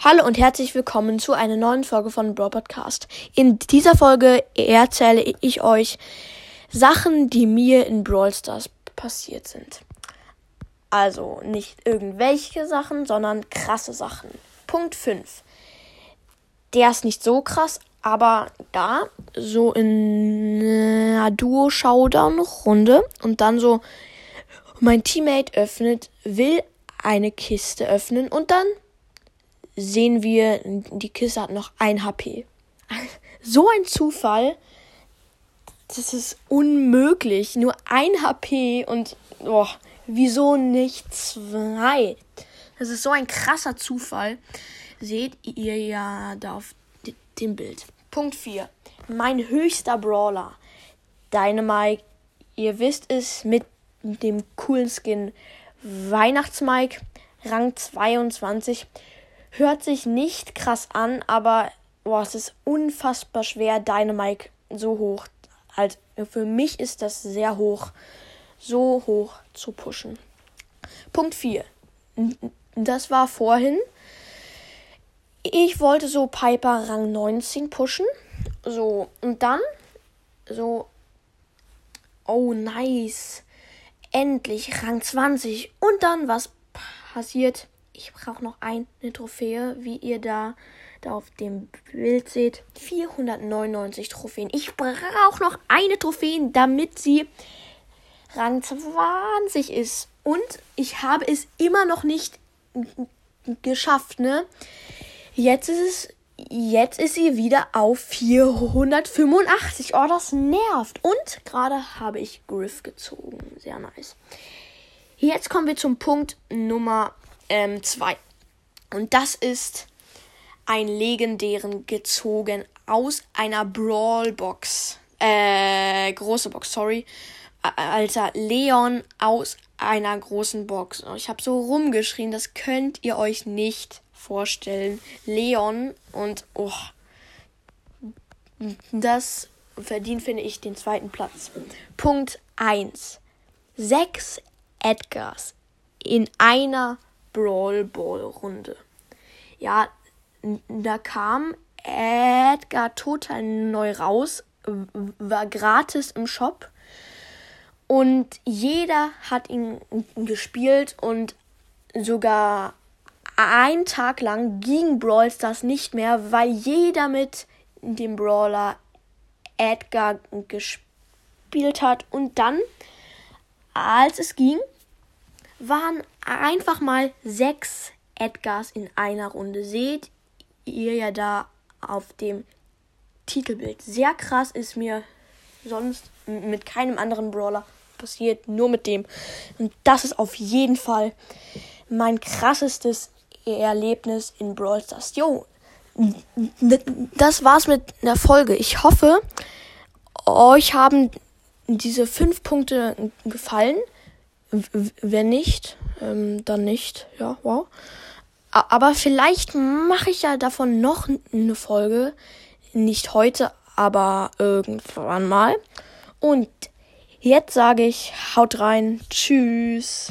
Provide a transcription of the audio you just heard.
Hallo und herzlich willkommen zu einer neuen Folge von Brawl Podcast. In dieser Folge erzähle ich euch Sachen, die mir in Brawl Stars passiert sind. Also nicht irgendwelche Sachen, sondern krasse Sachen. Punkt 5. Der ist nicht so krass, aber da so in einer Duo-Showdown-Runde und dann so mein Teammate öffnet, will eine Kiste öffnen und dann sehen wir, die Kiste hat noch ein HP. So ein Zufall. Das ist unmöglich. Nur ein HP und oh, wieso nicht zwei? Das ist so ein krasser Zufall. Seht ihr ja da auf dem Bild. Punkt 4. Mein höchster Brawler. Dynamite. Ihr wisst es mit dem coolen Skin Weihnachtsmike. Rang 22 Hört sich nicht krass an, aber boah, es ist unfassbar schwer, Dynamite so hoch. Halt, für mich ist das sehr hoch, so hoch zu pushen. Punkt 4. Das war vorhin. Ich wollte so Piper Rang 19 pushen. So, und dann so. Oh, nice. Endlich Rang 20. Und dann was passiert? Ich brauche noch eine Trophäe, wie ihr da, da auf dem Bild seht. 499 Trophäen. Ich brauche noch eine Trophäe, damit sie Rang 20 ist. Und ich habe es immer noch nicht geschafft, ne? Jetzt ist es jetzt ist sie wieder auf 485. Oh, das nervt. Und gerade habe ich Griff gezogen. Sehr nice. Jetzt kommen wir zum Punkt Nummer ähm, zwei. Und das ist ein legendären gezogen aus einer Brawl Box. Äh, große Box, sorry. Alter, Leon aus einer großen Box. Ich habe so rumgeschrien, das könnt ihr euch nicht vorstellen. Leon und oh, das verdient, finde ich, den zweiten Platz. Punkt 1. Sechs Edgars in einer Brawl Ball Runde. Ja, da kam Edgar total neu raus, war gratis im Shop und jeder hat ihn gespielt und sogar ein Tag lang ging Brawl Stars nicht mehr, weil jeder mit dem Brawler Edgar gespielt hat und dann, als es ging, waren einfach mal sechs Edgars in einer Runde. Seht ihr ja da auf dem Titelbild. Sehr krass ist mir sonst mit keinem anderen Brawler passiert, nur mit dem. Und das ist auf jeden Fall mein krassestes Erlebnis in Brawl Stars. Jo, das war's mit der Folge. Ich hoffe, euch haben diese fünf Punkte gefallen. Wenn nicht, ähm, dann nicht. Ja, wow. Aber vielleicht mache ich ja davon noch eine Folge. Nicht heute, aber irgendwann mal. Und jetzt sage ich, haut rein. Tschüss.